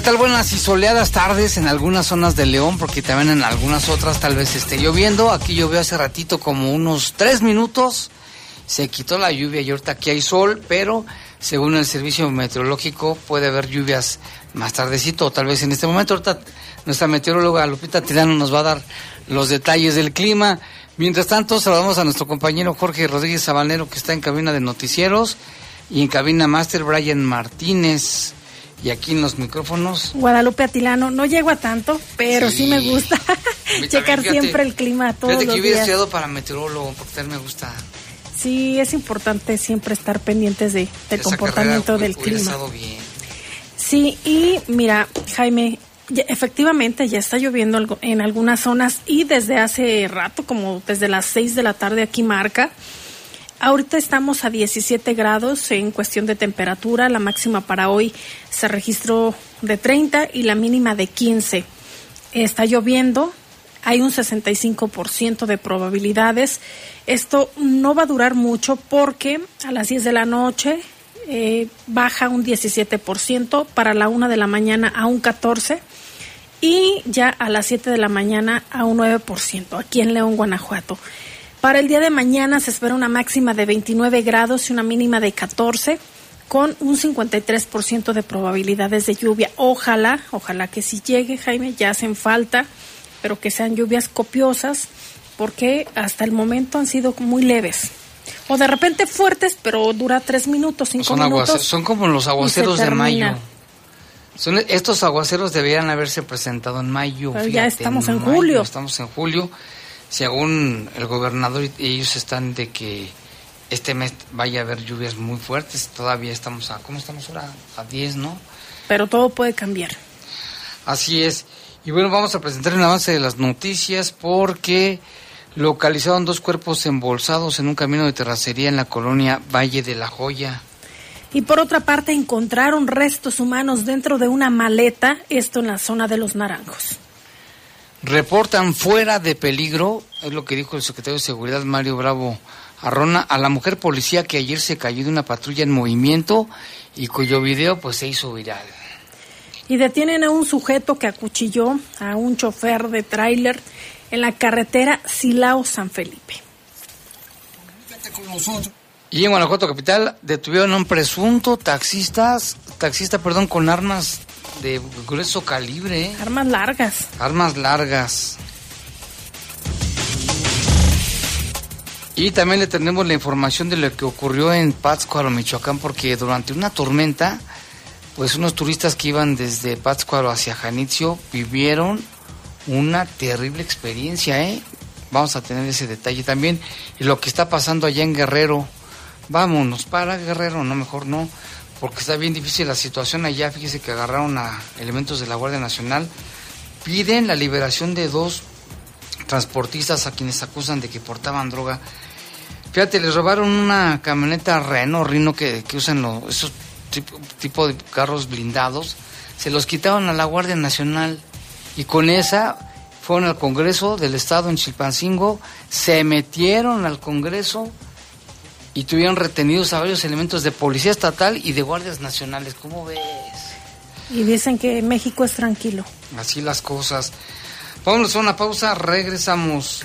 ¿Qué tal? Buenas y soleadas tardes en algunas zonas de León, porque también en algunas otras tal vez esté lloviendo. Aquí llovió hace ratito como unos tres minutos. Se quitó la lluvia y ahorita aquí hay sol, pero según el servicio meteorológico puede haber lluvias más tardecito o tal vez en este momento. Ahorita nuestra meteoróloga Lupita Tirano nos va a dar los detalles del clima. Mientras tanto, saludamos a nuestro compañero Jorge Rodríguez Sabanero que está en cabina de noticieros y en cabina máster Brian Martínez. Y aquí en los micrófonos. Guadalupe Atilano, no llego a tanto, pero sí, me gusta checar siempre el clima todos los que hubiera estudiado para meteorólogo, porque también me gusta. Sí, es importante siempre estar pendientes de, del esa comportamiento del clima. bien. Sí, y mira, Jaime, ya- efectivamente ya está lloviendo algo- en algunas zonas y desde hace rato, como desde las 6 de la tarde aquí marca. Ahorita estamos a 17 grados en cuestión de temperatura. La máxima para hoy se registró de 30 y la mínima de 15. Está lloviendo, hay un 65% de probabilidades. Esto no va a durar mucho porque a las 10 de la noche eh, baja un 17%, para la 1 de la mañana a un 14% y ya a las 7 de la mañana a un 9% aquí en León, Guanajuato. Para el día de mañana se espera una máxima de 29 grados y una mínima de 14 con un 53% de probabilidades de lluvia. Ojalá, ojalá que si llegue, Jaime, ya hacen falta, pero que sean lluvias copiosas porque hasta el momento han sido muy leves. O de repente fuertes, pero dura tres minutos, cinco Son, minutos. son como los aguaceros de mayo. Son, estos aguaceros deberían haberse presentado en mayo. Pero ya estamos en mayo, julio. Estamos en julio. Según el gobernador, y ellos están de que este mes vaya a haber lluvias muy fuertes. Todavía estamos a, ¿cómo estamos ahora? A 10, ¿no? Pero todo puede cambiar. Así es. Y bueno, vamos a presentar un avance de las noticias porque localizaron dos cuerpos embolsados en un camino de terracería en la colonia Valle de la Joya. Y por otra parte, encontraron restos humanos dentro de una maleta, esto en la zona de los Naranjos. Reportan fuera de peligro, es lo que dijo el secretario de Seguridad Mario Bravo Arrona, a la mujer policía que ayer se cayó de una patrulla en movimiento y cuyo video pues se hizo viral. Y detienen a un sujeto que acuchilló a un chofer de tráiler en la carretera Silao-San Felipe. Quédate con nosotros. Y en Guanajuato capital detuvieron a un presunto taxistas, taxista, perdón, con armas de grueso calibre, ¿eh? Armas largas. armas largas. Y también le tenemos la información de lo que ocurrió en Pátzcuaro, Michoacán, porque durante una tormenta, pues unos turistas que iban desde Pátzcuaro hacia Janitzio vivieron una terrible experiencia, ¿eh? Vamos a tener ese detalle también. Y lo que está pasando allá en Guerrero. Vámonos para Guerrero, no, mejor no, porque está bien difícil la situación allá. Fíjese que agarraron a elementos de la Guardia Nacional. Piden la liberación de dos transportistas a quienes acusan de que portaban droga. Fíjate, les robaron una camioneta Renault, Rino que, usan los, esos tipo, tipo de carros blindados. Se los quitaron a la Guardia Nacional y con esa fueron al Congreso del Estado en Chilpancingo, se metieron al Congreso y tuvieron retenidos a varios elementos de Policía Estatal y de Guardias Nacionales. ¿Cómo ves? Y dicen que México es tranquilo. Así las cosas. Vámonos a una pausa, regresamos.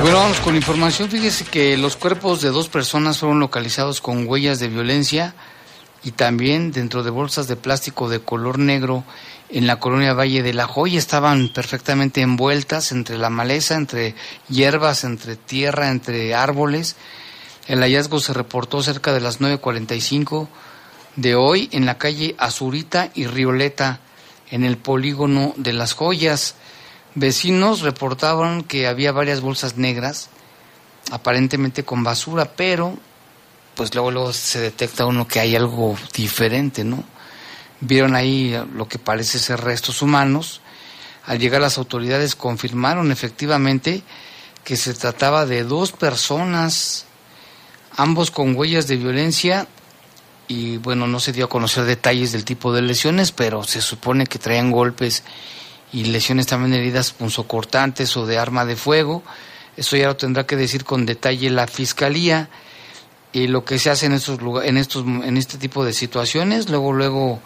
Bueno, vamos con información. Fíjese que los cuerpos de dos personas fueron localizados con huellas de violencia y también dentro de bolsas de plástico de color negro en la colonia Valle de la Joya. Estaban perfectamente envueltas entre la maleza, entre hierbas, entre tierra, entre árboles. El hallazgo se reportó cerca de las 9.45 de hoy en la calle Azurita y Rioleta, en el polígono de las Joyas. Vecinos reportaban que había varias bolsas negras, aparentemente con basura, pero pues luego, luego se detecta uno que hay algo diferente, ¿no? Vieron ahí lo que parece ser restos humanos. Al llegar las autoridades confirmaron efectivamente que se trataba de dos personas, ambos con huellas de violencia y bueno, no se dio a conocer detalles del tipo de lesiones, pero se supone que traían golpes y lesiones también heridas punzocortantes o de arma de fuego. Eso ya lo tendrá que decir con detalle la fiscalía y lo que se hace en estos en estos en este tipo de situaciones. Luego luego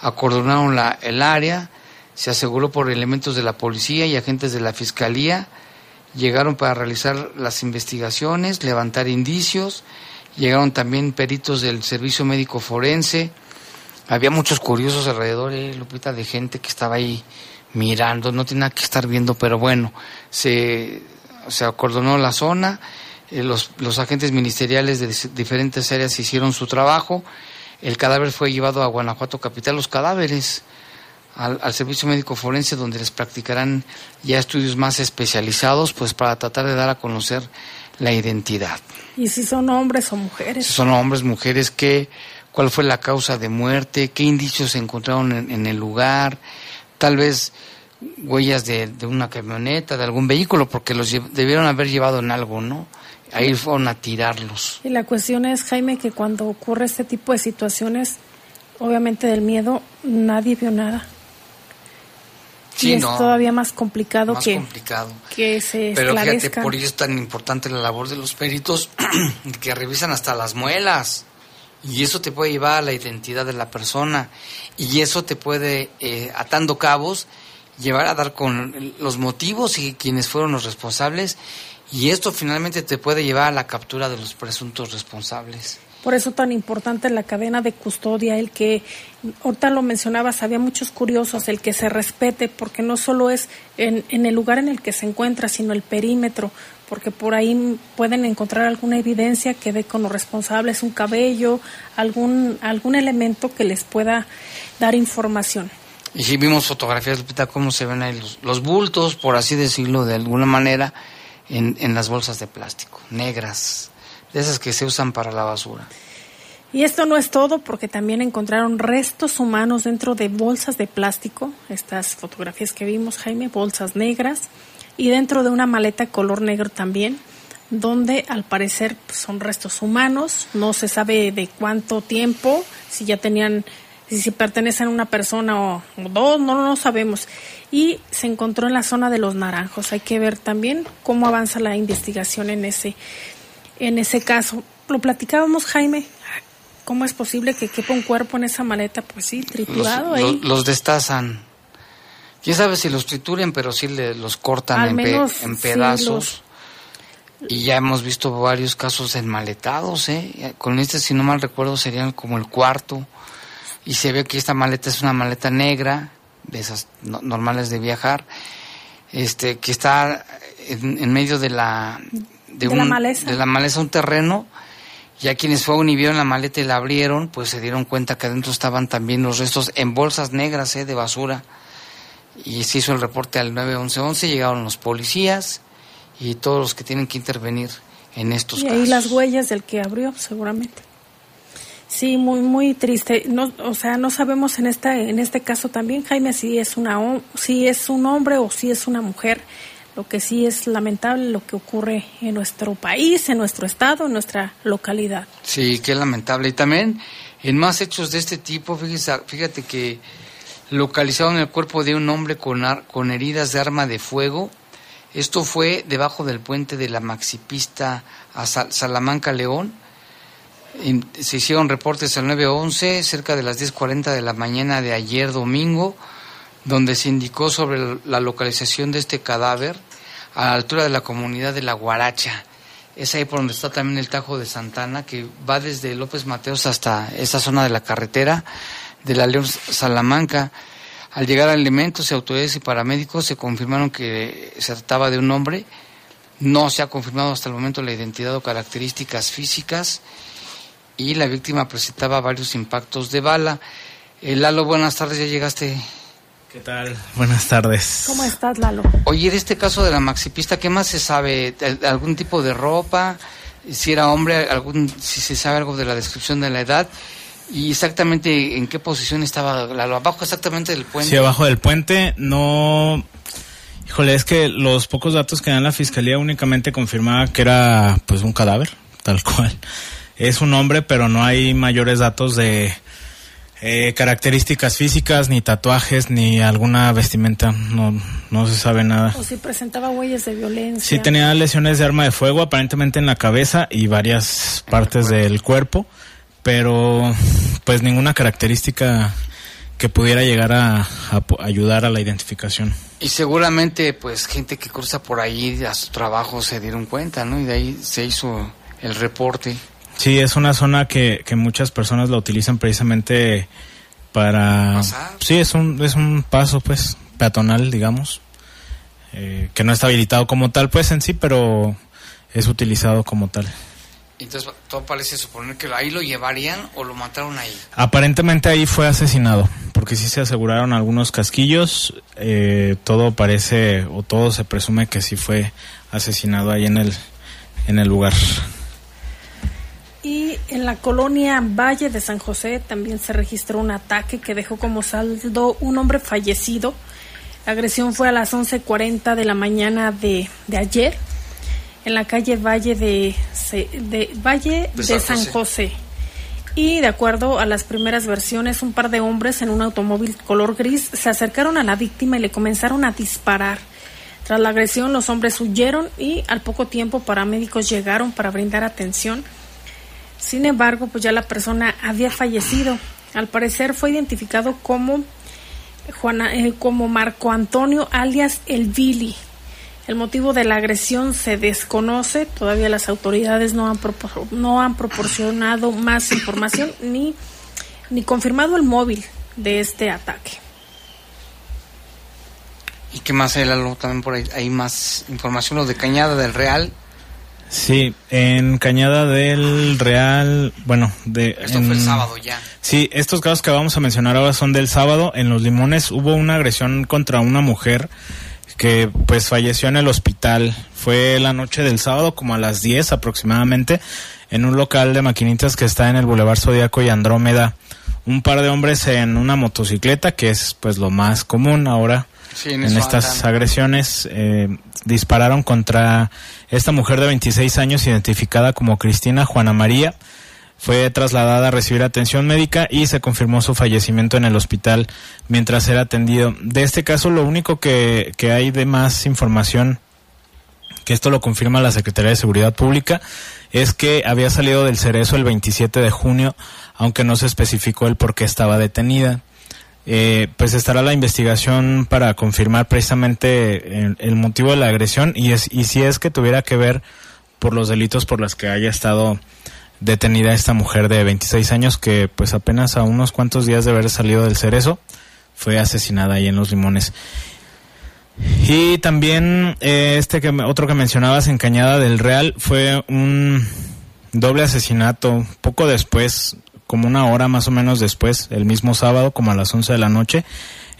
acordonaron la, el área, se aseguró por elementos de la policía y agentes de la fiscalía, llegaron para realizar las investigaciones, levantar indicios, llegaron también peritos del servicio médico forense. Había muchos curiosos alrededor, eh, Lupita, de gente que estaba ahí mirando, no tiene nada que estar viendo, pero bueno, se, se acordonó la zona, eh, los, los agentes ministeriales de diferentes áreas hicieron su trabajo, el cadáver fue llevado a Guanajuato Capital, los cadáveres al, al, servicio médico forense donde les practicarán ya estudios más especializados pues para tratar de dar a conocer la identidad. ¿Y si son hombres o mujeres? Si son hombres, mujeres, ¿qué, ¿cuál fue la causa de muerte? ¿Qué indicios se encontraron en, en el lugar? Tal vez huellas de, de, una camioneta, de algún vehículo, porque los debieron haber llevado en algo, ¿no? Ahí fueron a tirarlos. Y la cuestión es, Jaime, que cuando ocurre este tipo de situaciones, obviamente del miedo, nadie vio nada. Sí, y es no, todavía más complicado, más que, complicado. que se Pero esclarezca. fíjate, por ello es tan importante la labor de los peritos que revisan hasta las muelas. Y eso te puede llevar a la identidad de la persona. Y eso te puede, eh, atando cabos, llevar a dar con los motivos y quienes fueron los responsables. Y esto finalmente te puede llevar a la captura de los presuntos responsables. Por eso tan importante la cadena de custodia, el que, ahorita lo mencionabas, había muchos curiosos, el que se respete, porque no solo es en, el lugar en el que se encuentra, sino el perímetro, porque por ahí pueden encontrar alguna evidencia que dé con los responsables, un cabello, algún, algún elemento que les pueda dar información. Y si vimos fotografías, Lupita, cómo se ven ahí los, los bultos, por así decirlo, de alguna manera, en, en las bolsas de plástico, negras, esas que se usan para la basura. Y esto no es todo porque también encontraron restos humanos dentro de bolsas de plástico, estas fotografías que vimos, Jaime, bolsas negras, y dentro de una maleta color negro también, donde al parecer son restos humanos, no se sabe de cuánto tiempo, si ya tenían, si, pertenecen a una persona o, o dos, no no sabemos. Y se encontró en la zona de los naranjos. Hay que ver también cómo avanza la investigación en ese en ese caso. Lo platicábamos, Jaime. ¿Cómo es posible que quepa un cuerpo en esa maleta? Pues sí, triturado los, ahí. Los, los, destazan. Quién sabe si los trituren, pero sí le, los cortan Al en, menos, pe, en sí, pedazos. los- Y ya hemos visto varios casos enmaletados, ¿eh? Con este, si no mal recuerdo, serían como el cuarto. Y se ve que esta maleta es una maleta negra, de esas no- normales de viajar, este, que está en, en medio de la... De la maleza. de la maleza, un terreno. Ya quienes fueron y vieron la maleta y la abrieron, pues se dieron cuenta que adentro estaban también los restos en bolsas negras ¿eh? de basura. Y se hizo el reporte al 911, llegaron los policías y todos los que tienen que intervenir en estos Y casos. ahí las huellas del que abrió, seguramente. Sí, muy muy triste. No, o sea, no sabemos en esta en este caso también Jaime si es una si es un hombre o si es una mujer Lo que sí es lamentable lo que ocurre en nuestro país, en nuestro estado, en nuestra localidad. Sí, qué lamentable. Y también en más hechos de este tipo, fíjese, fíjate que localizaron el cuerpo de un hombre con, con heridas de arma de fuego. Esto fue debajo del puente de la Maxipista a Salamanca León. se hicieron reportes al 911 cerca de las 10.40 de la mañana de ayer domingo donde se indicó sobre la localización de este cadáver a la altura de la comunidad de La Guaracha. Es ahí por donde está también el Tajo de Santana, que va desde López Mateos hasta esa zona de la carretera de la León Salamanca. Al llegar al elementos, autoridades y paramédicos se confirmaron que se trataba de un hombre. No se ha confirmado hasta el momento la identidad o características físicas y la víctima presentaba varios impactos de bala. Eh, Lalo, buenas tardes, ya llegaste ¿Qué tal? Buenas tardes. ¿Cómo estás, Lalo? Oye, en este caso de la maxipista, ¿qué más se sabe? ¿Algún tipo de ropa? Si era hombre, algún, si se sabe algo de la descripción de la edad y exactamente en qué posición estaba Lalo, abajo exactamente del puente. Sí, abajo del puente, no... Híjole, es que los pocos datos que dan la fiscalía únicamente confirmaba que era pues un cadáver, tal cual. Es un hombre, pero no hay mayores datos de eh, características físicas, ni tatuajes, ni alguna vestimenta, no, no se sabe nada. O si presentaba huellas de violencia. Sí tenía lesiones de arma de fuego, aparentemente en la cabeza y varias partes del cuerpo, pero pues ninguna característica que pudiera llegar a, ayudar a la identificación. Y seguramente pues gente que cruza por ahí a su trabajo se dieron cuenta, ¿no? Y de ahí se hizo el reporte. Sí, es una zona que, que muchas personas la utilizan precisamente para... Sí, es un, es un paso, pues, peatonal, digamos, eh, que no está habilitado como tal, pues, en sí, pero es utilizado como tal. Entonces, todo parece suponer que ahí lo llevarían o lo mataron ahí. Aparentemente ahí fue asesinado, porque sí se aseguraron algunos casquillos. Eh, todo parece o todo se presume que sí fue asesinado ahí en el en el lugar. Y en la colonia Valle de San José también se registró un ataque que dejó como saldo un hombre fallecido. La agresión fue a las 11.40 de la mañana de, ayer en la calle Valle de, de Valle de, San, José. Y de acuerdo a las primeras versiones, un par de hombres en un automóvil color gris se acercaron a la víctima y le comenzaron a disparar. Tras la agresión, los hombres huyeron y al poco tiempo paramédicos llegaron para brindar atención sin embargo, pues ya la persona había fallecido. Al parecer fue identificado como Juana, eh, como Marco Antonio alias El Billy. El motivo de la agresión se desconoce, todavía las autoridades no han, no han proporcionado más información ni, ni confirmado el móvil de este ataque. ¿Y qué más hay, También por ahí hay más información, lo de Cañada del Real, Sí, en Cañada del Real, bueno, de... Esto fue el sábado ya. Sí, estos casos que vamos a mencionar ahora son del sábado. En Los Limones hubo una agresión contra una mujer que pues falleció en el hospital. Fue la noche del sábado, como a las 10 aproximadamente, en un local de maquinitas que está en el Boulevard Zodíaco y Andrómeda. Un par de hombres en una motocicleta, que es pues lo más común ahora en, estas agresiones, eh, dispararon contra esta mujer de 26 años identificada como Cristina Juana María. Fue trasladada a recibir atención médica y se confirmó su fallecimiento en el hospital mientras era atendido. De este caso, lo único que, que hay de más información, que esto lo confirma la Secretaría de Seguridad Pública, es que había salido del cerezo el 27 de junio, aunque no se especificó el por qué estaba detenida. Eh, pues estará la investigación para confirmar precisamente el, motivo de la agresión y, es, y si es que tuviera que ver por los delitos por los que haya estado detenida esta mujer de 26 años que pues apenas a unos cuantos días de haber salido del cerezo fue asesinada ahí en Los Limones. Y también eh, este que otro que mencionabas en Cañada del Real fue un doble asesinato poco después como una hora más o menos después, el mismo sábado, como a las 11 de la noche,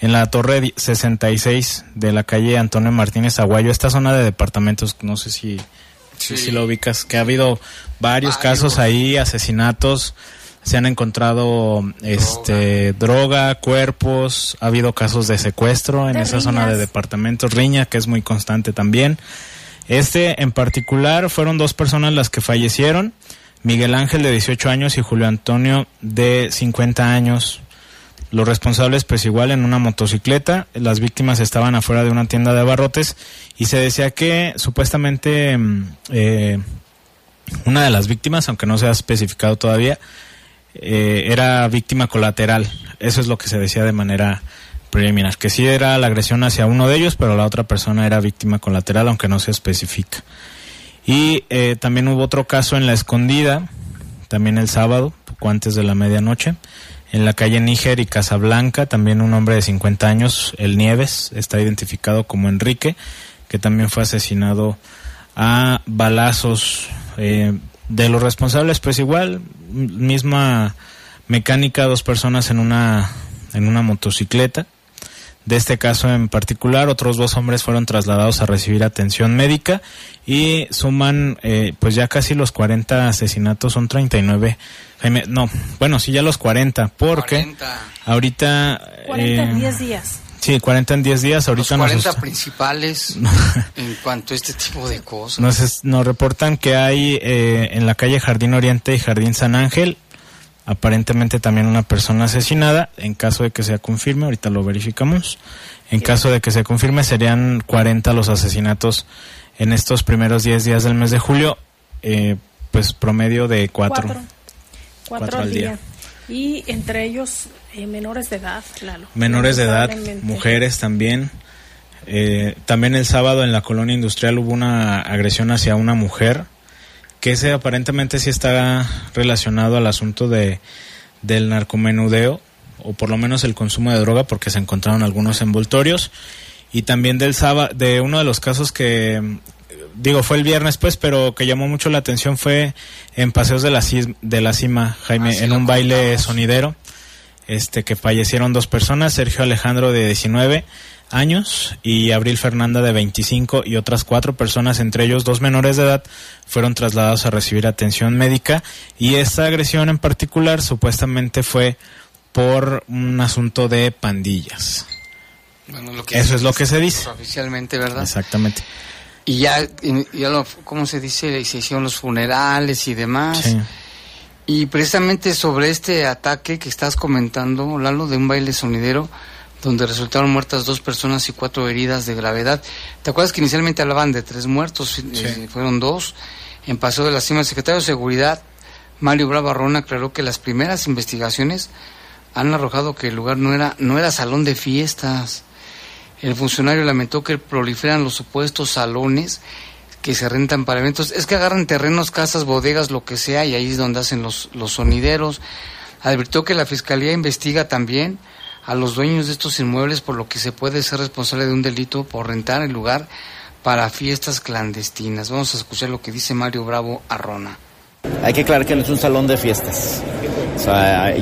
en la torre 66 de la calle Antonio Martínez Aguayo, esta zona de departamentos, no sé si, si lo ubicas, que ha habido varios casos ahí, asesinatos, se han encontrado este droga, cuerpos, ha habido casos de secuestro en De esa zona de departamentos, riña que es muy constante también. Este en particular fueron dos personas las que fallecieron, Miguel Ángel de 18 años y Julio Antonio de 50 años. Los responsables pues igual en una motocicleta, las víctimas estaban afuera de una tienda de abarrotes y se decía que supuestamente mm, eh, una de las víctimas, aunque no se ha especificado todavía, eh, era víctima colateral. Eso es lo que se decía de manera preliminar, que sí era la agresión hacia uno de ellos, pero la otra persona era víctima colateral, aunque no se especifica. Y eh, también hubo otro caso en la escondida, también el sábado, poco antes de la medianoche, en la calle Níger y Casablanca, también un hombre de 50 años, el Nieves, está identificado como Enrique, que también fue asesinado a balazos. eh, de los responsables, pues igual, misma mecánica, dos personas en una, en una motocicleta. De este caso en particular, otros dos hombres fueron trasladados a recibir atención médica y suman eh, pues ya casi los 40 asesinatos, son 39. Jaime, no, bueno, sí ya los 40, porque 40. ahorita... 40 en eh, 10 días. Sí, 40 en 10 días, Los ahorita nos 40 está- principales en cuanto a este tipo de cosas. Nos, es- nos reportan que hay eh, en la calle Jardín Oriente y Jardín San Ángel aparentemente también una persona asesinada. En caso de que se confirme, ahorita lo verificamos. En caso de que se confirme, serían 40 los asesinatos en estos primeros 10 días del mes de julio, eh, pues promedio de 4. Cuatro. Cuatro al día. Y entre ellos eh, menores de edad, Lalo. Menores de edad, mujeres también. Eh, también el sábado en la colonia industrial hubo una agresión hacia una mujer, que ese aparentemente sí está relacionado al asunto de del narcomenudeo, o por lo menos el consumo de droga, porque se encontraron algunos envoltorios. Y también del sábado, de uno de los casos que, digo, fue el viernes pues, pero que llamó mucho la atención fue en Paseos de la, Cis- de la Cima, Jaime, Ah, sí, en un baile sonidero este que fallecieron dos personas, Sergio Alejandro de 19 años y Abril Fernanda de 25 y otras cuatro personas, entre ellos dos menores de edad, fueron trasladados a recibir atención médica y esta agresión en particular supuestamente fue por un asunto de pandillas. Bueno, lo que Eso es lo que se dice. Oficialmente, ¿verdad? Exactamente. Y ya, y ya lo, ¿cómo se dice? Se hicieron los funerales y demás. Sí. Y precisamente sobre este ataque que estás comentando, Lalo, de un baile sonidero, donde resultaron muertas dos personas y cuatro heridas de gravedad. ¿Te acuerdas que inicialmente hablaban de tres muertos? Eh, fueron dos. En Paseo de la Cima, el secretario de Seguridad, Mario Bravarrón, aclaró que las primeras investigaciones han arrojado que el lugar no era, no era salón de fiestas. El funcionario lamentó que proliferan los supuestos salones que se rentan para eventos. Es que agarran terrenos, casas, bodegas, lo que sea, y ahí es donde hacen los, los sonideros. Advirtió que la Fiscalía investiga también a los dueños de estos inmuebles por lo que se puede ser responsable de un delito por rentar el lugar para fiestas clandestinas. Vamos a escuchar lo que dice Mario Bravo Arrona. Hay que aclarar que no es un salón de fiestas.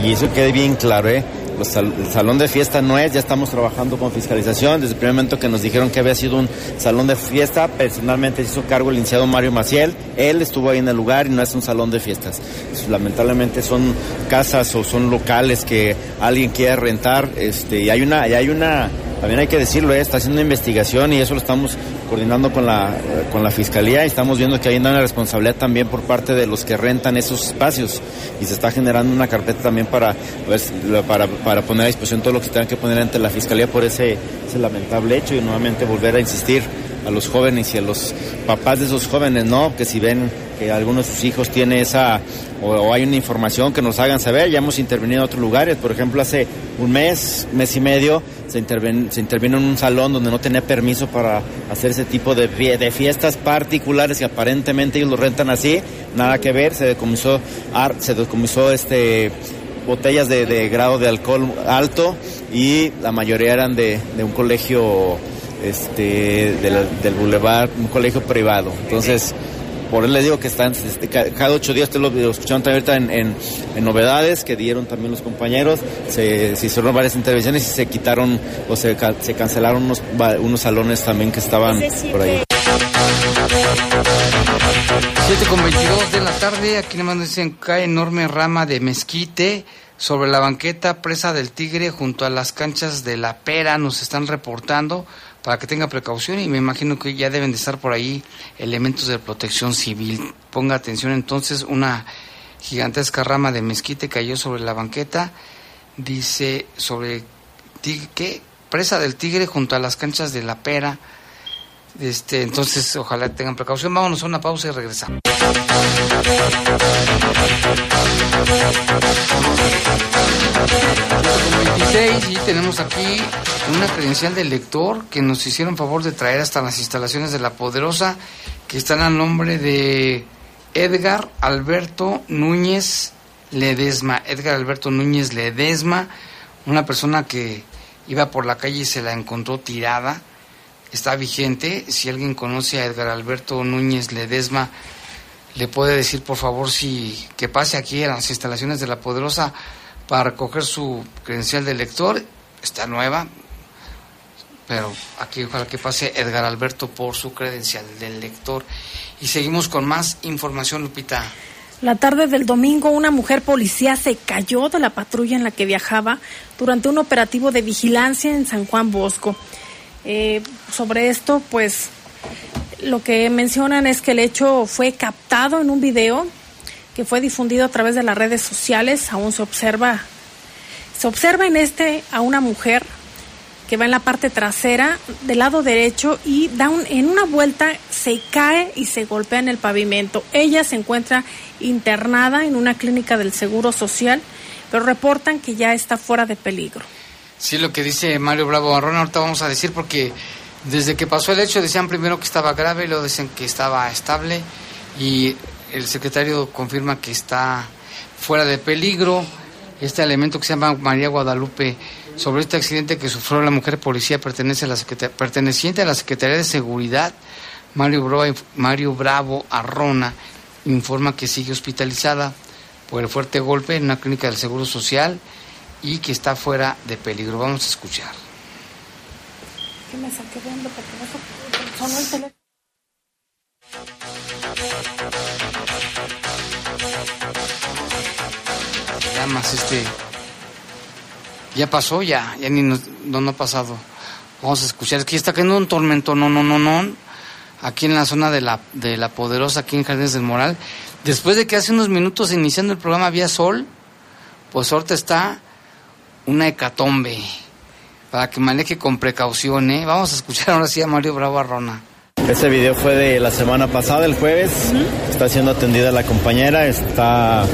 Y eso quede bien claro, ¿eh? Sal- el salón de fiesta no es, ya estamos trabajando con fiscalización. Desde el primer momento que nos dijeron que había sido un salón de fiesta, personalmente hizo cargo el licenciado Mario Maciel. Él estuvo ahí en el lugar y no es un salón de fiestas. Lamentablemente son casas o son locales que alguien quiere rentar. Este, y hay una, y hay una, también hay que decirlo, ¿eh? está haciendo una investigación y eso lo estamos coordinando con la, con la fiscalía y estamos viendo que hay una responsabilidad también por parte de los que rentan esos espacios y se está generando una carpeta también para, pues, para, para poner a disposición todo lo que se tenga que poner ante la fiscalía por ese, ese lamentable hecho y nuevamente volver a insistir a los jóvenes y a los papás de esos jóvenes, ¿no? Que si ven que alguno de sus hijos tiene esa o, hay una información que nos hagan saber, ya hemos intervenido en otros lugares, por ejemplo, hace un mes, mes y medio, se, interven- se intervino en un salón donde no tenía permiso para hacer ese tipo de, de fiestas particulares que aparentemente ellos lo rentan así, nada que ver, se decomisó, se decomisó este botellas de, de grado de alcohol alto y la mayoría eran de, de un colegio este del, del Boulevard, un colegio privado. Entonces, por eso les digo que están este, ca- cada ocho días, ustedes lo, lo escucharon también ahorita en, en- en novedades que dieron también los compañeros, se, se hicieron varias intervenciones y se quitaron o se, ca- se cancelaron unos, unos salones también que estaban por ahí. 7 con 22 de la tarde, aquí le mando dicen cae enorme rama de mezquite sobre la banqueta presa del tigre junto a las canchas de la pera, nos están reportando para que tenga precaución y me imagino que ya deben de estar por ahí elementos de protección civil. Ponga atención entonces, una gigantesca rama de mezquite cayó sobre la banqueta, dice sobre ¿qué? presa del tigre junto a las canchas de la pera. Este, entonces, ojalá tengan precaución. Vámonos a una pausa y regresamos. y tenemos aquí una credencial del lector que nos hicieron favor de traer hasta las instalaciones de La Poderosa, que están a nombre de Edgar Alberto Núñez Ledesma. Edgar Alberto Núñez Ledesma, una persona que iba por la calle y se la encontró tirada. Está vigente. Si alguien conoce a Edgar Alberto Núñez Ledesma, le puede decir por favor si que pase aquí a las instalaciones de La Poderosa para recoger su credencial de lector. Está nueva, pero aquí ojalá que pase Edgar Alberto por su credencial del lector. Y seguimos con más información, Lupita. La tarde del domingo, una mujer policía se cayó de la patrulla en la que viajaba durante un operativo de vigilancia en San Juan Bosco. Eh, sobre esto, pues lo que mencionan es que el hecho fue captado en un video que fue difundido a través de las redes sociales. Aún se observa, se observa en este a una mujer que va en la parte trasera del lado derecho y da en una vuelta se cae y se golpea en el pavimento. Ella se encuentra internada en una clínica del Seguro Social, pero reportan que ya está fuera de peligro. Sí, lo que dice Mario Bravo. Barrón, ahorita vamos a decir porque desde que pasó el hecho decían primero que estaba grave, luego dicen que estaba estable y el secretario confirma que está fuera de peligro. Este elemento que se llama María Guadalupe sobre este accidente que sufrió la mujer policía pertenece a la perteneciente a la Secretaría de Seguridad, Mario Bravo, Mario Bravo Arrona, informa que sigue hospitalizada por el fuerte golpe en una clínica del Seguro Social y que está fuera de peligro. Vamos a escuchar. me saqué Llamas este ya pasó, ya, ya ni nos, no, ha pasado. Vamos a escuchar, es que ya está cayendo un tormento, no, no, no, no, aquí en la zona de la, de la Poderosa, aquí en Jardines del Moral. Después de que hace unos minutos iniciando el programa había sol, pues ahorita está una hecatombe, para que maneje con precaución, ¿eh? Vamos a escuchar ahora sí a Mario Bravo Arrona. Ese video fue de la semana pasada, el jueves. Está siendo atendida la compañera, está,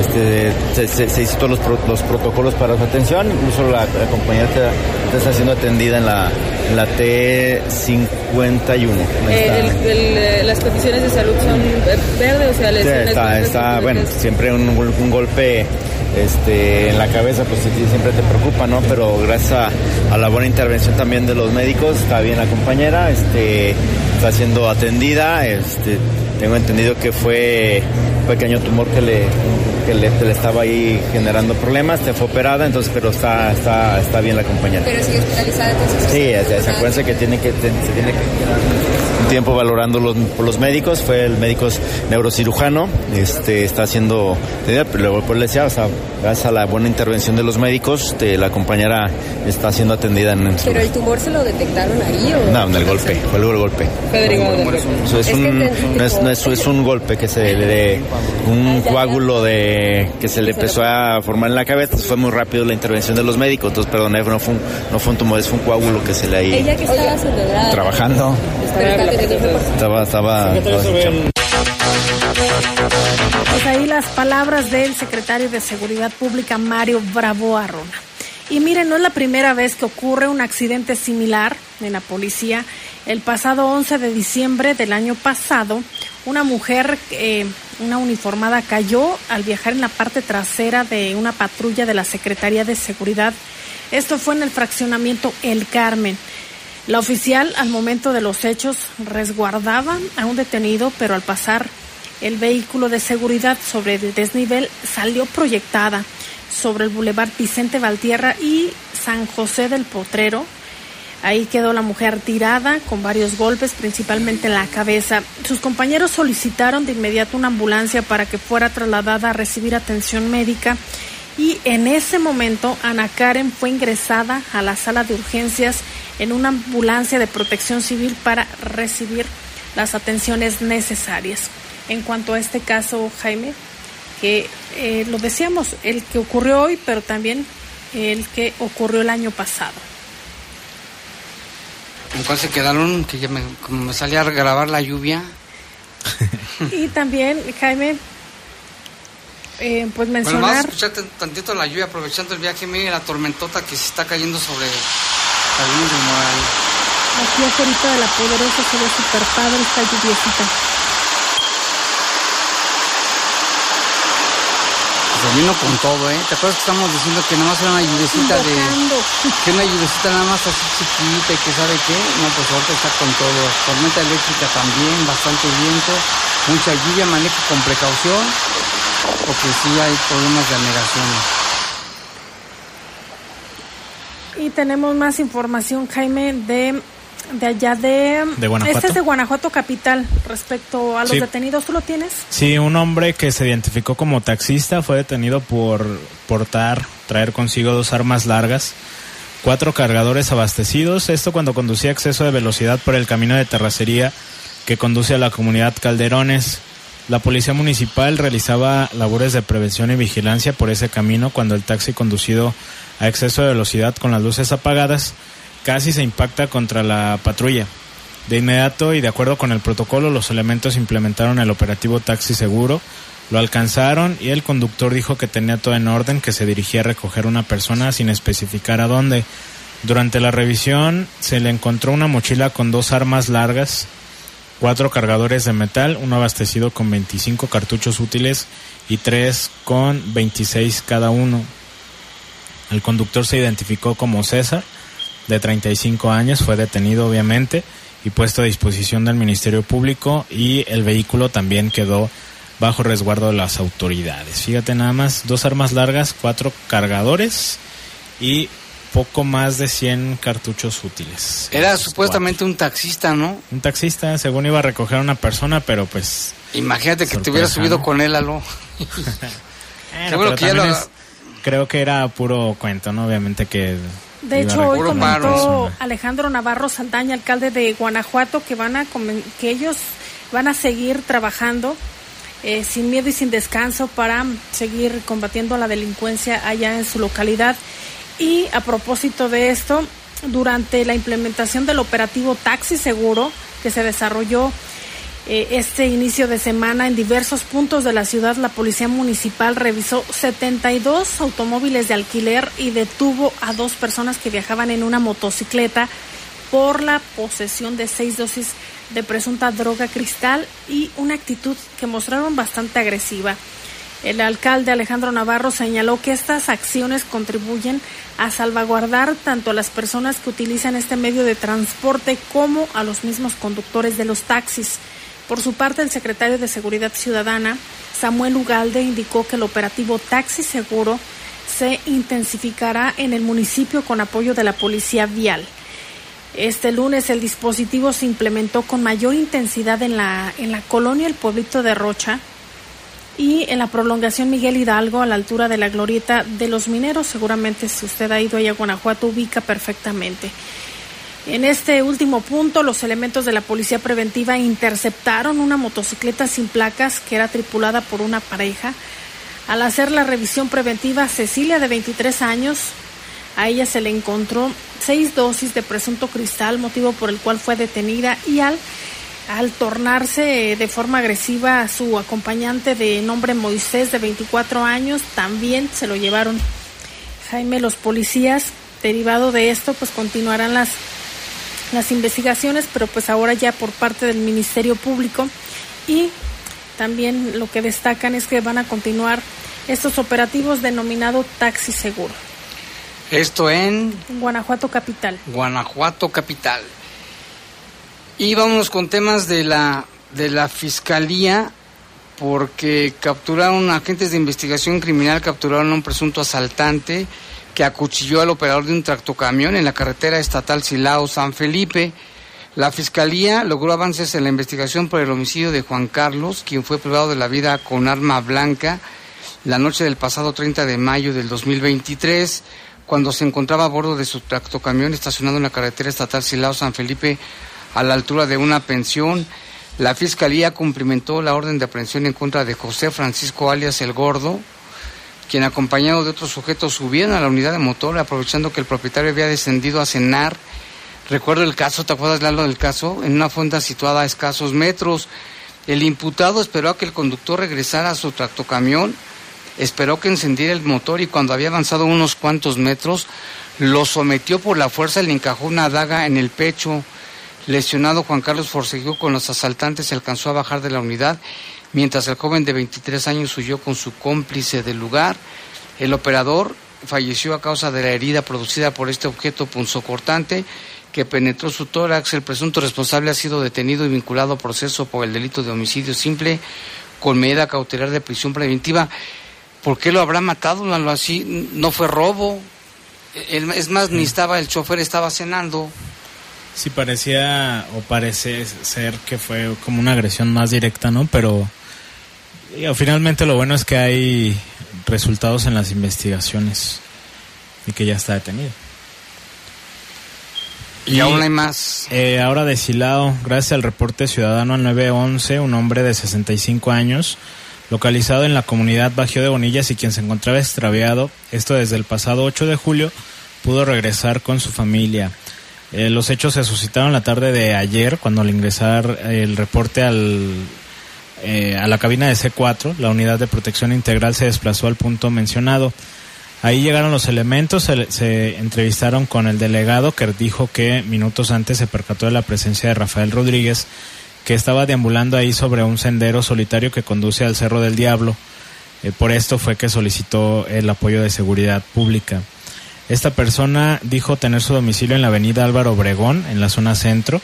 este, se, hizo todos los, protocolos para su atención. Incluso la, compañera está, siendo atendida en la, la T51. Eh, eh, las condiciones de salud son verdes, o sea, lesiones. está, está bueno, siempre un, un golpe este, en la cabeza, pues siempre te preocupa, ¿no? Pero gracias a, la buena intervención también de los médicos, está bien la compañera, este, está siendo atendida, este, tengo entendido que fue un pequeño tumor que le, que le, estaba ahí generando problemas, te fue operada, entonces, pero está, está, está bien la compañera. Pero sigue hospitalizada, entonces. Sí, se, acuérdense que tiene que, se tiene que un tiempo valorando los, por los médicos, fue el médico neurocirujano, este, está haciendo, pero luego por le decía, o sea, gracias a la buena intervención de los médicos, este, la compañera está siendo atendida en ¿Pero el tumor se lo detectaron ahí o...? No, en el golpe, fue el golpe. Eso es, un, es, es, un golpe que se de un coágulo de que se le empezó a formar en la cabeza, fue muy rápido la intervención de los médicos, entonces perdón, no fue un, no fue un tumor, es un coágulo que se le ahí... ¿Ella que estaba Trabajando. Estaba, estaba, Pues ahí las palabras del secretario de Seguridad Pública, Mario Bravo Arrona. Y miren, no es la primera vez que ocurre un accidente similar en la policía. El pasado 11 de diciembre del año pasado, una mujer, eh, una uniformada, cayó al viajar en la parte trasera de una patrulla de la Secretaría de Seguridad. Esto fue en el fraccionamiento El Carmen. La oficial al momento de los hechos resguardaba a un detenido, pero al pasar el vehículo de seguridad sobre el desnivel salió proyectada sobre el bulevar Vicente Valtierra y San José del Potrero. Ahí quedó la mujer tirada con varios golpes, principalmente en la cabeza. Sus compañeros solicitaron de inmediato una ambulancia para que fuera trasladada a recibir atención médica y en ese momento Ana Karen fue ingresada a la sala de urgencias en una ambulancia de protección civil para recibir las atenciones necesarias. En cuanto a este caso, Jaime, que eh, lo decíamos, el que ocurrió hoy, pero también el que ocurrió el año pasado. ¿En cuál se quedaron? Que ya me, como me salía a grabar la lluvia. y también, Jaime, eh, pues mencionar... Bueno, vamos a escuchar tantito la lluvia, aprovechando el viaje, miren la tormentota que se está cayendo sobre Jardines del Moral. Aquí afuera de la Poderosa se ve súper padre esta lluviecita. Vino con todo, ¿eh? ¿Te acuerdas que estamos diciendo que nada más era una lluviecita de... Que una lluviecita nada más así chiquita y que sabe qué? No, pues ahorita está con todo. Tormenta eléctrica también, bastante viento, mucha lluvia, manejo con precaución, porque sí hay problemas de anegación. Y tenemos más información, Jaime, de de allá de, Guanajuato. Este es de Guanajuato capital respecto a los detenidos. ¿Tú lo tienes? Sí, un hombre que se identificó como taxista fue detenido por portar, traer consigo dos armas largas, cuatro cargadores abastecidos. Esto cuando conducía exceso de velocidad por el camino de terracería que conduce a la comunidad Calderones. La policía municipal realizaba labores de prevención y vigilancia por ese camino cuando el taxi conducido a exceso de velocidad con las luces apagadas casi se impacta contra la patrulla. De inmediato y de acuerdo con el protocolo, los elementos implementaron el operativo taxi seguro, lo alcanzaron y el conductor dijo que tenía todo en orden, que se dirigía a recoger una persona sin especificar a dónde. Durante la revisión se le encontró una mochila con dos armas largas, cuatro cargadores de metal, uno abastecido con 25 cartuchos útiles y tres con 26 cada uno. El conductor se identificó como César de 35 años, fue detenido obviamente y puesto a disposición del Ministerio Público y el vehículo también quedó bajo resguardo de las autoridades. Fíjate nada más, dos armas largas, cuatro cargadores y poco más de 100 cartuchos útiles. Era supuestamente un taxista, ¿no? Un taxista, según iba a recoger a una persona, pero pues... Imagínate que te hubiera subido con él, algo. creo que era puro cuento, ¿no? Obviamente que de hecho, hoy comentó Alejandro Navarro Saldaña, alcalde de Guanajuato, que van a que ellos van a seguir trabajando eh, sin miedo y sin descanso para seguir combatiendo la delincuencia allá en su localidad. Y a propósito de esto, durante la implementación del operativo Taxi Seguro que se desarrolló eh, este inicio de semana en diversos puntos de la ciudad, la Policía Municipal revisó 72 automóviles de alquiler y detuvo a dos personas que viajaban en una motocicleta por la posesión de seis dosis de presunta droga cristal y una actitud que mostraron bastante agresiva. El alcalde Alejandro Navarro señaló que estas acciones contribuyen a salvaguardar tanto a las personas que utilizan este medio de transporte como a los mismos conductores de los taxis. Por su parte, el secretario de Seguridad Ciudadana, Samuel Ugalde, indicó que el operativo Taxi Seguro se intensificará en el municipio con apoyo de la Policía Vial. Este lunes el dispositivo se implementó con mayor intensidad en la, en la colonia El Pueblito de Rocha y en la prolongación Miguel Hidalgo a la altura de la glorieta de los mineros. Seguramente si usted ha ido allá a Guanajuato ubica perfectamente. En este último punto, los elementos de la policía preventiva interceptaron una motocicleta sin placas que era tripulada por una pareja. Al hacer la revisión preventiva, Cecilia, de 23 años, a ella se le encontró seis dosis de presunto cristal, motivo por el cual fue detenida y al, al tornarse de forma agresiva a su acompañante de nombre Moisés, de 24 años, también se lo llevaron. Jaime, los policías, derivado de esto, pues continuarán las las investigaciones, pero pues ahora ya por parte del Ministerio Público y también lo que destacan es que van a continuar estos operativos denominado Taxi Seguro. Esto en Guanajuato Capital. Guanajuato Capital. Y vamos con temas de la de la fiscalía porque capturaron agentes de investigación criminal capturaron a un presunto asaltante que acuchilló al operador de un tractocamión en la carretera estatal Silao-San Felipe. La fiscalía logró avances en la investigación por el homicidio de Juan Carlos, quien fue privado de la vida con arma blanca la noche del pasado 30 de mayo del 2023, cuando se encontraba a bordo de su tractocamión estacionado en la carretera estatal Silao-San Felipe a la altura de una pensión. La fiscalía cumplimentó la orden de aprehensión en contra de José Francisco alias El Gordo, quien acompañado de otros sujetos subieron a la unidad de motor aprovechando que el propietario había descendido a cenar. Recuerdo el caso, ¿te acuerdas Lalo del caso? En una fonda situada a escasos metros. El imputado esperó a que el conductor regresara a su tractocamión, esperó que encendiera el motor y cuando había avanzado unos cuantos metros, lo sometió por la fuerza y le encajó una daga en el pecho. Lesionado, Juan Carlos forcejeó con los asaltantes y alcanzó a bajar de la unidad mientras el joven de 23 años huyó con su cómplice del lugar. El operador falleció a causa de la herida producida por este objeto punzocortante que penetró su tórax. El presunto responsable ha sido detenido y vinculado a proceso por el delito de homicidio simple con medida cautelar de prisión preventiva. ¿Por qué lo habrá matado? No, así, no fue robo. Es más, ni estaba, el chofer estaba cenando. Sí, parecía o parece ser que fue como una agresión más directa, ¿no? Pero finalmente lo bueno es que hay resultados en las investigaciones y que ya está detenido. Y, aún hay más. Eh, ahora deshilado, gracias al reporte ciudadano al 911, un hombre de 65 años, localizado en la comunidad Bajío de Bonillas y quien se encontraba extraviado, esto desde el pasado 8 de julio, pudo regresar con su familia. Eh, los hechos se suscitaron la tarde de ayer, cuando al ingresar el reporte al eh, a la cabina de C4, la unidad de protección integral se desplazó al punto mencionado. Ahí llegaron los elementos, se, entrevistaron con el delegado que dijo que minutos antes se percató de la presencia de Rafael Rodríguez, que estaba deambulando ahí sobre un sendero solitario que conduce al Cerro del Diablo. Eh, por esto fue que solicitó el apoyo de seguridad pública. Esta persona dijo tener su domicilio en la avenida Álvaro Obregón, en la zona centro,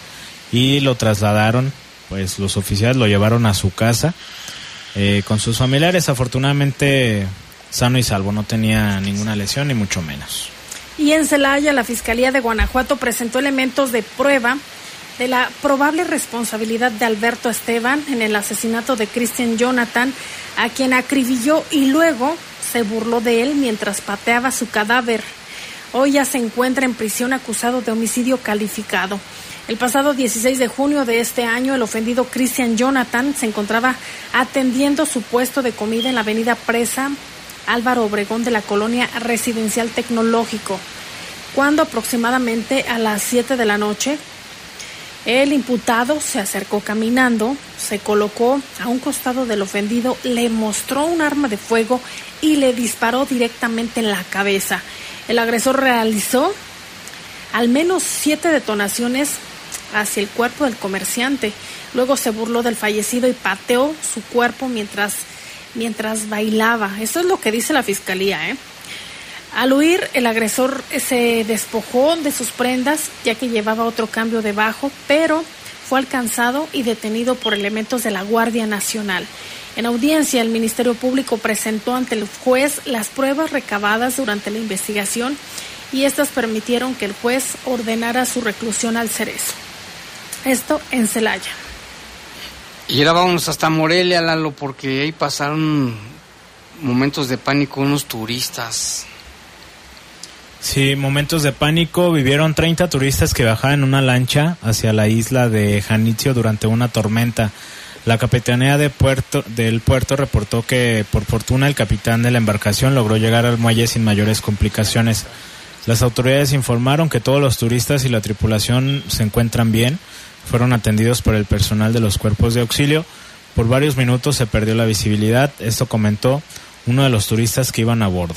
y lo trasladaron pues los oficiales lo llevaron a su casa eh, con sus familiares, afortunadamente sano y salvo, no tenía ninguna lesión ni mucho menos. Y en Celaya, la Fiscalía de Guanajuato presentó elementos de prueba de la probable responsabilidad de Alberto Esteban en el asesinato de Christian Jonathan, a quien acribilló y luego se burló de él mientras pateaba su cadáver. Hoy ya se encuentra en prisión acusado de homicidio calificado. El pasado 16 de junio de este año, el ofendido Christian Jonathan se encontraba atendiendo su puesto de comida en la avenida Presa Álvaro Obregón de la colonia residencial tecnológico, cuando aproximadamente a las 7 de la noche el imputado se acercó caminando, se colocó a un costado del ofendido, le mostró un arma de fuego y le disparó directamente en la cabeza. El agresor realizó al menos siete detonaciones hacia el cuerpo del comerciante. Luego se burló del fallecido y pateó su cuerpo mientras, mientras bailaba. Eso es lo que dice la fiscalía. ¿eh? Al huir, el agresor se despojó de sus prendas, ya que llevaba otro cambio debajo, pero fue alcanzado y detenido por elementos de la Guardia Nacional. En audiencia, el Ministerio Público presentó ante el juez las pruebas recabadas durante la investigación y estas permitieron que el juez ordenara su reclusión al cerezo. Esto en Celaya. Y ahora vamos hasta Morelia, Lalo, porque ahí pasaron momentos de pánico unos turistas. Sí, momentos de pánico. Vivieron 30 turistas que bajaban en una lancha hacia la isla de Janitzio durante una tormenta. La capitanía de puerto, del puerto reportó que, por fortuna, el capitán de la embarcación logró llegar al muelle sin mayores complicaciones. Las autoridades informaron que todos los turistas y la tripulación se encuentran bien fueron atendidos por el personal de los cuerpos de auxilio. Por varios minutos se perdió la visibilidad, esto comentó uno de los turistas que iban a bordo.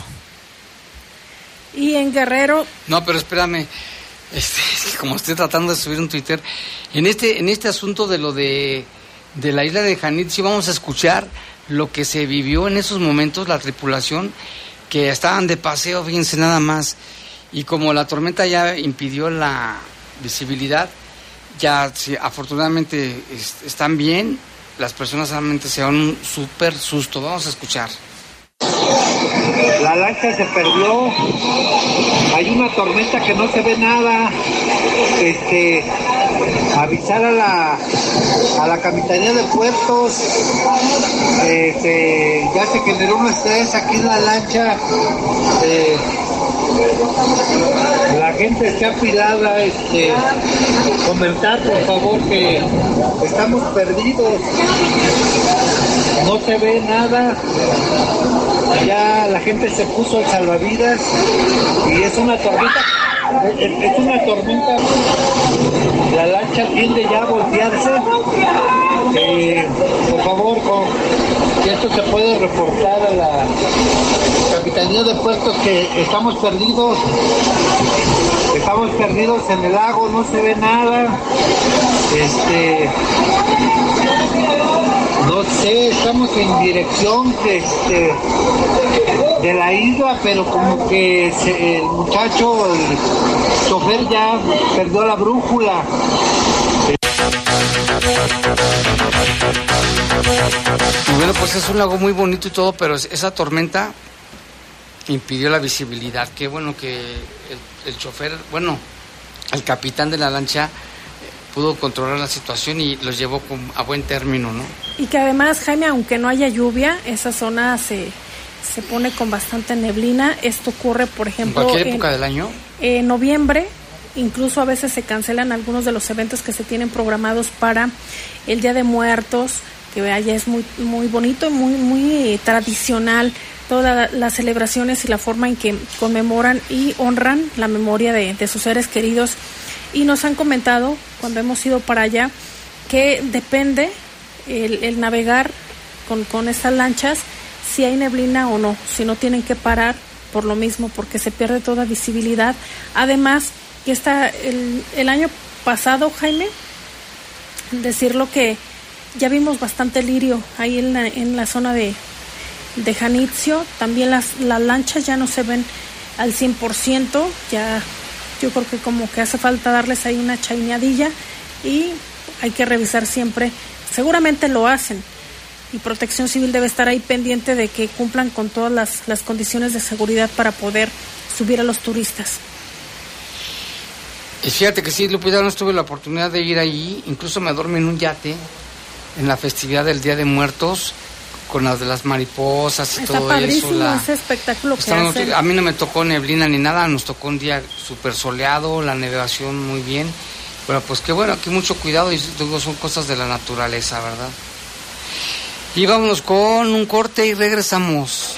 Y en Guerrero... No, pero espérame, este, como estoy tratando de subir un Twitter, en este, en este asunto de lo de, de la isla de Janit, vamos a escuchar lo que se vivió en esos momentos, la tripulación, que estaban de paseo, fíjense nada más, y como la tormenta ya impidió la visibilidad, ya afortunadamente están bien, las personas realmente se dan un súper susto. Vamos a escuchar. La lancha se perdió. Hay una tormenta que no se ve nada. Este, avisar a la, a la Capitanía de Puertos. Este, ya se generó un estrés aquí en la lancha. Eh, la gente está apilada, este, comentar por favor que estamos perdidos, no se ve nada, ya la gente se puso el salvavidas y es una tormenta, es, una tormenta, la lancha tiende ya a voltearse, Por favor, con, esto se puede reportar a la Capitanía de Puertos que estamos perdidos, estamos perdidos en el lago, no se ve nada, este, no sé, estamos en dirección este, de la isla, pero como que el muchacho, el chofer ya perdió la brújula. Y bueno, pues es un lago muy bonito y todo, pero es- esa tormenta impidió la visibilidad. Qué bueno que el, el chofer, bueno, el capitán de la lancha eh, pudo controlar la situación y los llevó a buen término, ¿no? Y que además, Jaime, aunque no haya lluvia, esa zona se, se pone con bastante neblina. Esto ocurre, por En ejemplo, cualquier en, época del año. en noviembre. Incluso a veces se cancelan algunos de los eventos que se tienen programados para el Día de Muertos, que allá es muy, muy bonito y muy, muy tradicional todas las celebraciones y la forma en que conmemoran y honran la memoria de, de sus seres queridos. Y nos han comentado, cuando hemos ido para allá, que depende el, el navegar con, con estas lanchas, si hay neblina o no, si no tienen que parar por lo mismo, porque se pierde toda visibilidad. Además, que está el, el año pasado, Jaime, decirlo que ya vimos bastante lirio ahí en la, en la zona de, de Janitzio. También las, las lanchas ya no se ven al 100%, ya yo creo que como que hace falta darles ahí una chaineadilla y hay que revisar siempre. Seguramente lo hacen y Protección Civil debe estar ahí pendiente de que cumplan con todas las, las condiciones de seguridad para poder subir a los turistas. Y fíjate que sí, Lupita, no tuve la oportunidad de ir ahí, incluso me dormí en un yate en la festividad del Día de Muertos con las de las mariposas y Está todo padrísimo eso. la- ese espectáculo que hacen. a mí no me tocó neblina ni nada, nos tocó un día súper soleado, la navegación muy bien. Pero pues qué bueno, aquí mucho cuidado y digo, son cosas de la naturaleza, ¿verdad? Y vámonos con un corte y regresamos.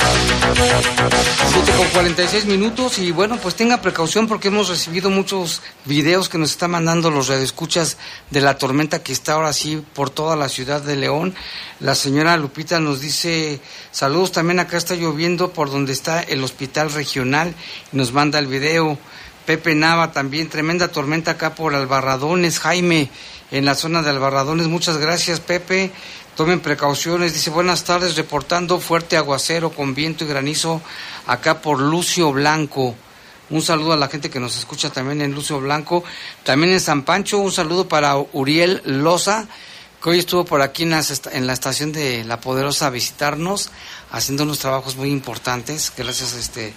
Siete con 46 minutos y bueno, pues tenga precaución porque hemos recibido muchos videos que nos están mandando los radioescuchas de la tormenta que está ahora sí por toda la ciudad de León. La señora Lupita nos dice saludos, también acá está lloviendo por donde está el hospital regional nos manda el video. Pepe Nava también, tremenda tormenta acá por Albarradones, Jaime, en la zona de Albarradones. Muchas gracias, Pepe. Tomen precauciones. Dice, buenas tardes, reportando fuerte aguacero con viento y granizo acá por Lucio Blanco. Un saludo a la gente que nos escucha también en Lucio Blanco. También en San Pancho, un saludo para Uriel Loza, que hoy estuvo por aquí en la, en la estación de La Poderosa a visitarnos, haciendo unos trabajos muy importantes. Gracias este,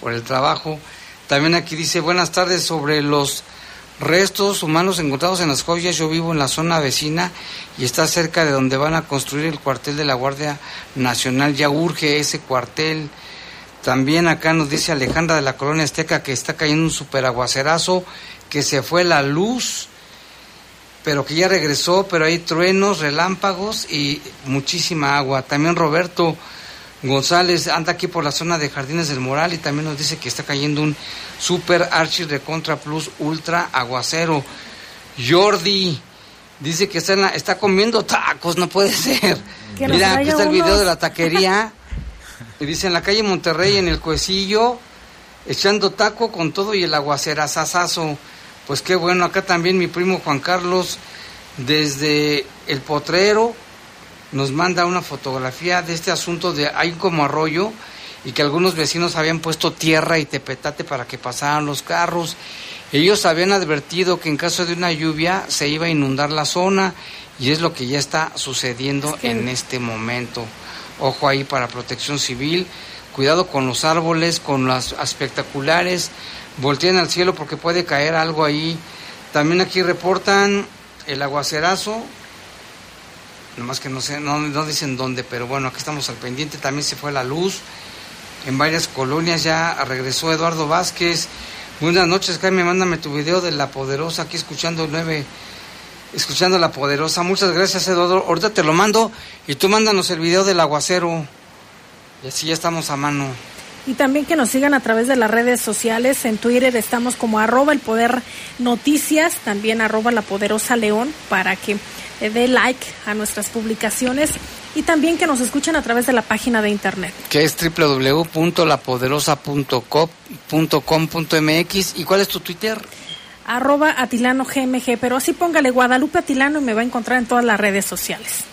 por el trabajo. También aquí dice, buenas tardes sobre los restos humanos encontrados en las joyas. Yo vivo en la zona vecina y está cerca de donde van a construir el cuartel de la Guardia Nacional. Ya urge ese cuartel. También acá nos dice Alejandra de la Colonia Azteca que está cayendo un superaguacerazo, que se fue la luz, pero que ya regresó, pero hay truenos, relámpagos y muchísima agua. También Roberto González anda aquí por la zona de Jardines del Moral y también nos dice que está cayendo un super archi de Contra Plus Ultra Aguacero. Jordi Dice que está, en la- está comiendo tacos, no puede ser. Mira, aquí está el video unos. de la taquería. Y dice en la calle Monterrey, en el Cuecillo, echando taco con todo y el aguacerazazazo. Pues qué bueno, acá también mi primo Juan Carlos, desde el potrero, nos manda una fotografía de este asunto de hay como arroyo y que algunos vecinos habían puesto tierra y tepetate para que pasaran los carros. Ellos habían advertido que en caso de una lluvia se iba a inundar la zona y es lo que ya está sucediendo Es que- en este momento. Ojo ahí para protección civil, cuidado con los árboles, con las espectaculares, volteen al cielo porque puede caer algo ahí. También aquí reportan el aguacerazo, nomás que no sé, no, no dicen dónde, pero bueno, aquí estamos al pendiente, también se fue la luz en varias colonias, ya regresó Eduardo Vázquez. Buenas noches, Jaime, mándame tu video de La Poderosa, aquí escuchando el 9, escuchando La Poderosa. Muchas gracias, Eduardo. Ahorita te lo mando y tú mándanos el video del aguacero. Y así ya estamos a mano. Y también que nos sigan a través de las redes sociales. En Twitter estamos como arroba el poder noticias, también arroba la poderosa león para que dé like a nuestras publicaciones y también que nos escuchen a través de la página de internet. Que es www.lapoderosa.com.mx. ¿Y cuál es tu Twitter? Arroba Atilano GMG, pero así póngale Guadalupe Atilano y me va a encontrar en todas las redes sociales.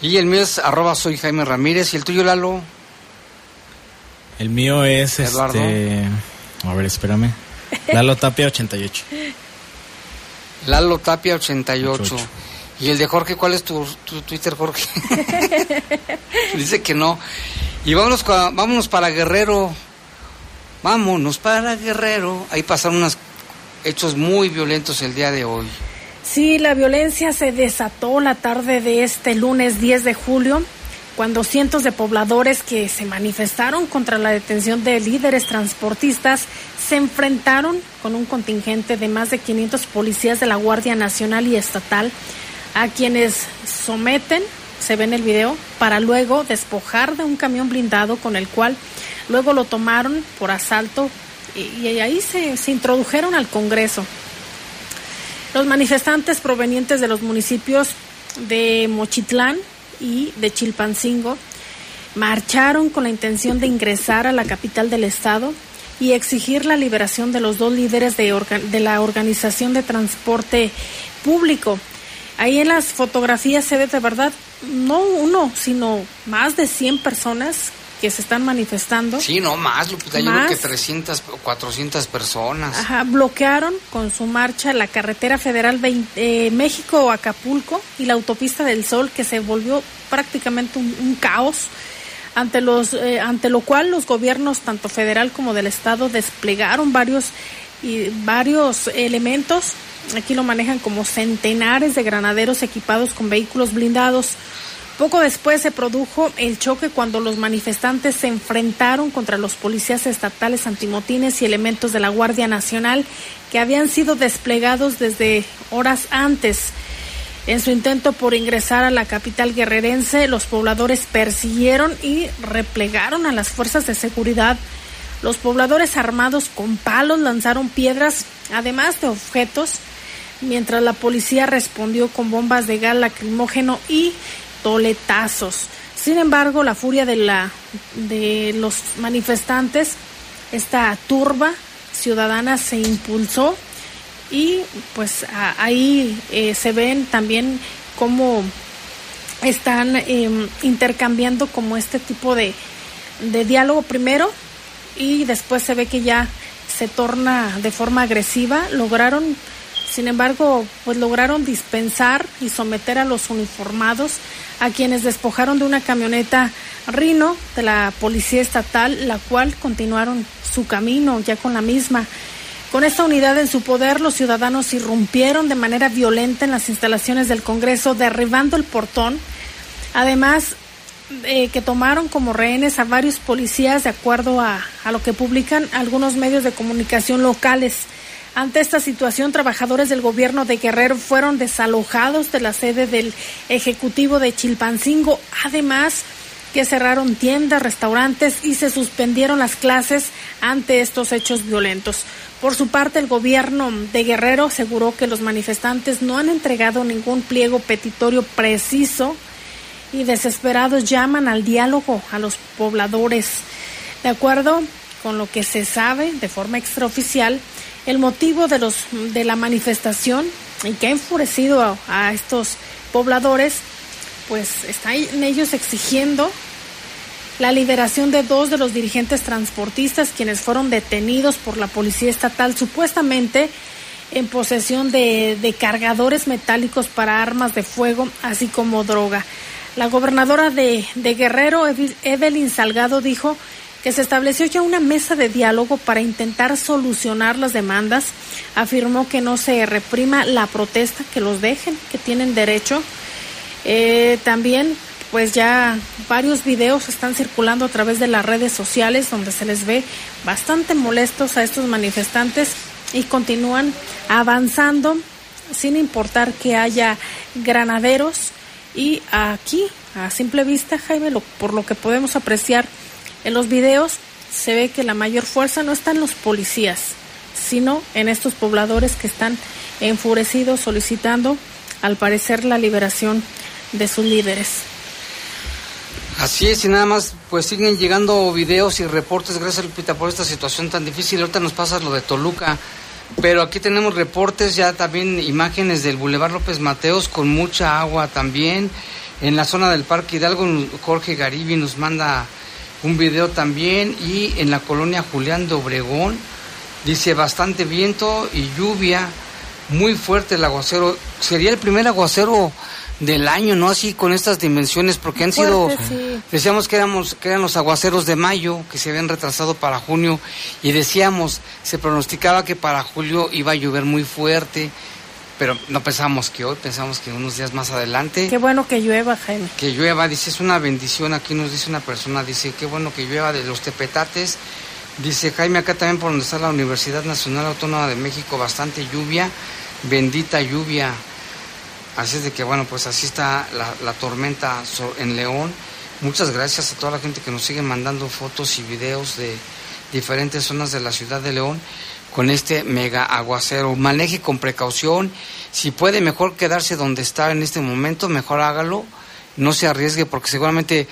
Y el mío es arroba soy Jaime Ramírez. ¿Y el tuyo, Lalo? El mío es Eduardo. este. A ver, espérame. Lalo Tapia 88. Lalo Tapia 88. 88. ¿Y el de Jorge? ¿Cuál es tu, tu Twitter, Jorge? Dice que no. Y vámonos, vámonos para Guerrero. Vámonos para Guerrero. Ahí pasaron unos hechos muy violentos el día de hoy. Sí, la violencia se desató la tarde de este lunes 10 de julio, cuando cientos de pobladores que se manifestaron contra la detención de líderes transportistas se enfrentaron con un contingente de más de 500 policías de la Guardia Nacional y Estatal, a quienes someten, se ve en el video, para luego despojar de un camión blindado con el cual luego lo tomaron por asalto y, y ahí se, se introdujeron al Congreso. Los manifestantes provenientes de los municipios de Mochitlán y de Chilpancingo marcharon con la intención de ingresar a la capital del estado y exigir la liberación de los dos líderes de, la Organización de Transporte Público. Ahí en las fotografías se ve de verdad no uno, sino más de 100 personas que se están manifestando. Sí, no más, Lupita. Yo creo Más. que 300 o 400 personas. Ajá, bloquearon con su marcha la carretera federal 20 eh, México-Acapulco y la autopista del Sol, que se volvió prácticamente un, un caos, ante, los, eh, ante lo cual los gobiernos, tanto federal como del Estado, desplegaron varios, y, varios elementos. Aquí lo manejan como centenares de granaderos equipados con vehículos blindados. Poco después se produjo el choque cuando los manifestantes se enfrentaron contra los policías estatales antimotines y elementos de la Guardia Nacional que habían sido desplegados desde horas antes. En su intento por ingresar a la capital guerrerense, los pobladores persiguieron y replegaron a las fuerzas de seguridad. Los pobladores armados con palos lanzaron piedras, además de objetos, mientras la policía respondió con bombas de gas lacrimógeno y toletazos. Sin embargo, la furia de, la, de los manifestantes, esta turba ciudadana se impulsó y pues ahí eh, se ven también cómo están em, intercambiando como este tipo de, de diálogo primero y después se ve que ya se torna de forma agresiva. Lograron, sin embargo, pues lograron dispensar y someter a los uniformados, a quienes despojaron de una camioneta Rino de la Policía Estatal, la cual continuaron su camino ya con la misma. Con esta unidad en su poder, los ciudadanos irrumpieron de manera violenta en las instalaciones del Congreso, derribando el portón. Además, eh, que tomaron como rehenes a varios policías, de acuerdo a, a lo que publican algunos medios de comunicación locales. Ante esta situación, trabajadores del gobierno de Guerrero fueron desalojados de la sede del Ejecutivo de Chilpancingo. Además, que cerraron tiendas, restaurantes y se suspendieron las clases ante estos hechos violentos. Por su parte, el gobierno de Guerrero aseguró que los manifestantes no han entregado ningún pliego petitorio preciso y desesperados llaman al diálogo a los pobladores. De acuerdo con lo que se sabe de forma extraoficial, el motivo de, los, de la manifestación y que ha enfurecido a, estos pobladores, pues están ellos exigiendo la liberación de dos de los dirigentes transportistas quienes fueron detenidos por la policía estatal supuestamente en posesión de, de, cargadores metálicos para armas de fuego, así como droga. La gobernadora de, Guerrero, Evelyn Salgado, dijo que se estableció ya una mesa de diálogo para intentar solucionar las demandas. Afirmó que no se reprima la protesta, que los dejen, que tienen derecho. Eh, también, pues ya varios videos están circulando a través de las redes sociales donde se les ve bastante molestos a estos manifestantes y continúan avanzando sin importar que haya granaderos y aquí a simple vista Jaime lo, por lo que podemos apreciar en los videos se ve que la mayor fuerza no está en los policías, sino en estos pobladores que están enfurecidos solicitando, al parecer, la liberación de sus líderes. Así es, y nada más, pues siguen llegando videos y reportes, gracias Lupita por esta situación tan difícil. Ahorita nos pasa lo de Toluca, pero aquí tenemos reportes, ya también imágenes del Boulevard López Mateos con mucha agua también. En la zona del Parque Hidalgo, Jorge Garibi nos manda un video también y en la colonia Julián de Obregón dice bastante viento y lluvia, muy fuerte el aguacero. Sería el primer aguacero del año, ¿no? Así con estas dimensiones, porque han sido, decíamos que éramos, que eran los aguaceros de mayo, que se habían retrasado para junio, y decíamos, se pronosticaba que para julio iba a llover muy fuerte, pero no pensamos que hoy, pensamos que unos días más adelante. Qué bueno que llueva, Jaime. Que llueva, dice, es una bendición. Aquí nos dice una persona, dice, qué bueno que llueva de los tepetates. Dice Jaime, acá también por donde está la Universidad Nacional Autónoma de México, bastante lluvia, bendita lluvia. Así es de que, bueno, pues así está la, la tormenta en León. Muchas gracias a toda la gente que nos sigue mandando fotos y videos de diferentes zonas de la ciudad de León con este mega aguacero. Maneje con precaución. Si puede mejor quedarse donde está en este momento, mejor hágalo. No se arriesgue porque seguramente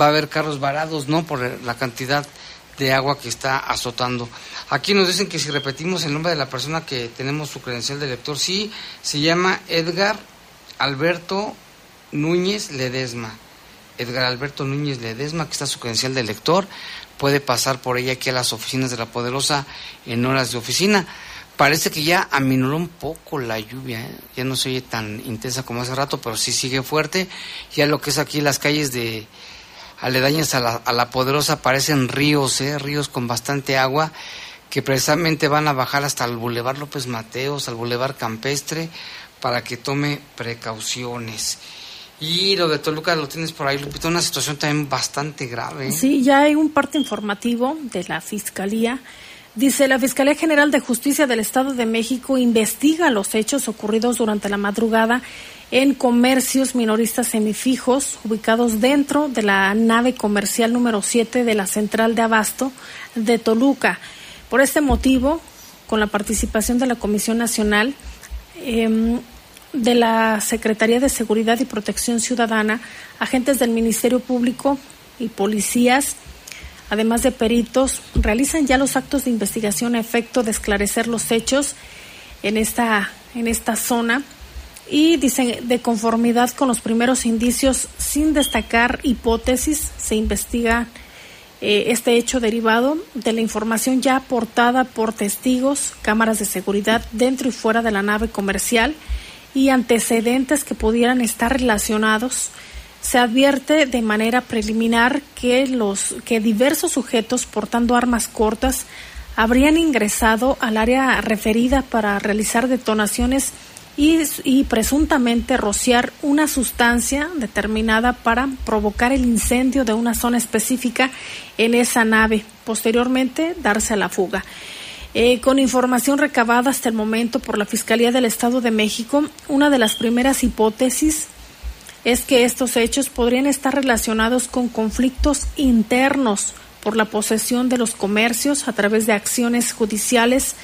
va a haber carros varados, ¿no? Por la cantidad de agua que está azotando. Aquí nos dicen que si repetimos el nombre de la persona que tenemos su credencial de lector, sí, se llama Edgar Alberto Núñez Ledesma. Edgar Alberto Núñez Ledesma, que está su credencial de lector puede pasar por ella aquí a las oficinas de la Poderosa en horas de oficina. Parece que ya aminoró un poco la lluvia, ¿eh? ya no se oye tan intensa como hace rato, pero sí sigue fuerte. Ya lo que es aquí las calles de aledañas a la, a la Poderosa parecen ríos, ¿eh? ríos con bastante agua que precisamente van a bajar hasta el Boulevard López Mateos, al Boulevard Campestre, para que tome precauciones. Y lo de Toluca lo tienes por ahí, Lupita, una situación también bastante grave. ¿eh? Sí, ya hay un parte informativo de la Fiscalía. Dice, la Fiscalía General de Justicia del Estado de México investiga los hechos ocurridos durante la madrugada en comercios minoristas semifijos ubicados dentro de la nave comercial número 7 de la Central de Abasto de Toluca. Por este motivo, con la participación de la Comisión Nacional, eh, de la Secretaría de Seguridad y Protección Ciudadana, agentes del Ministerio Público y policías, además de peritos, realizan ya los actos de investigación a efecto de esclarecer los hechos en esta, en esta zona y dicen de conformidad con los primeros indicios, sin destacar hipótesis, se investiga eh, este hecho derivado de la información ya aportada por testigos, cámaras de seguridad dentro y fuera de la nave comercial y antecedentes que pudieran estar relacionados, se advierte de manera preliminar que los que diversos sujetos portando armas cortas habrían ingresado al área referida para realizar detonaciones y, presuntamente rociar una sustancia determinada para provocar el incendio de una zona específica en esa nave, posteriormente darse a la fuga. Eh, con información recabada hasta el momento por la Fiscalía del Estado de México, una de las primeras hipótesis es que estos hechos podrían estar relacionados con conflictos internos por la posesión de los comercios a través de acciones judiciales,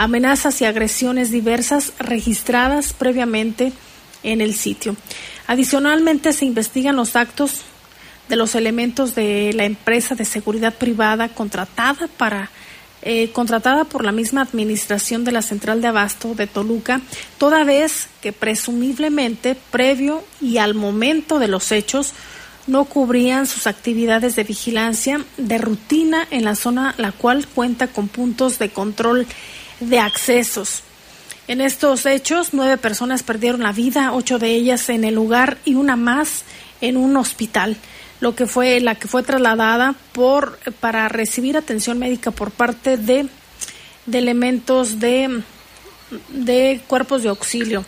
amenazas y agresiones diversas registradas previamente en el sitio. Adicionalmente, se investigan los actos de los elementos de la empresa de seguridad privada contratada para eh, contratada por la misma administración de la central de abasto de Toluca, toda vez que presumiblemente previo y al momento de los hechos no cubrían sus actividades de vigilancia de rutina en la zona la cual cuenta con puntos de control de accesos. En estos hechos, nueve personas perdieron la vida, ocho de ellas en el lugar y una más en un hospital, lo que fue la que fue trasladada por para recibir atención médica por parte de, de elementos de, de cuerpos de auxilio.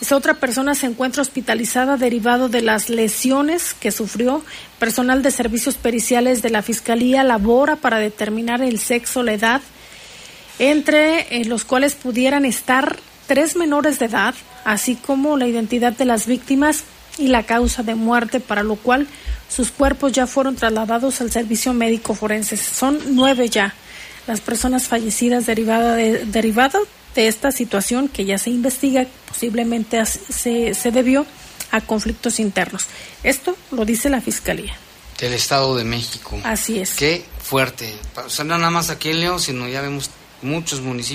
Esa otra persona se encuentra hospitalizada derivado de las lesiones que sufrió. Personal de servicios periciales de la Fiscalía labora para determinar el sexo, la edad, entre eh, los cuales pudieran estar tres menores de edad, así como la identidad de las víctimas y la causa de muerte, para lo cual sus cuerpos ya fueron trasladados al servicio médico forense. Son nueve ya las personas fallecidas derivada de, derivado de esta situación que ya se investiga, posiblemente se, se debió a conflictos internos. Esto lo dice la Fiscalía. Del Estado de México. Así es. Qué fuerte. O sea, no nada más aquí en León, sino ya vemos muchos municipios.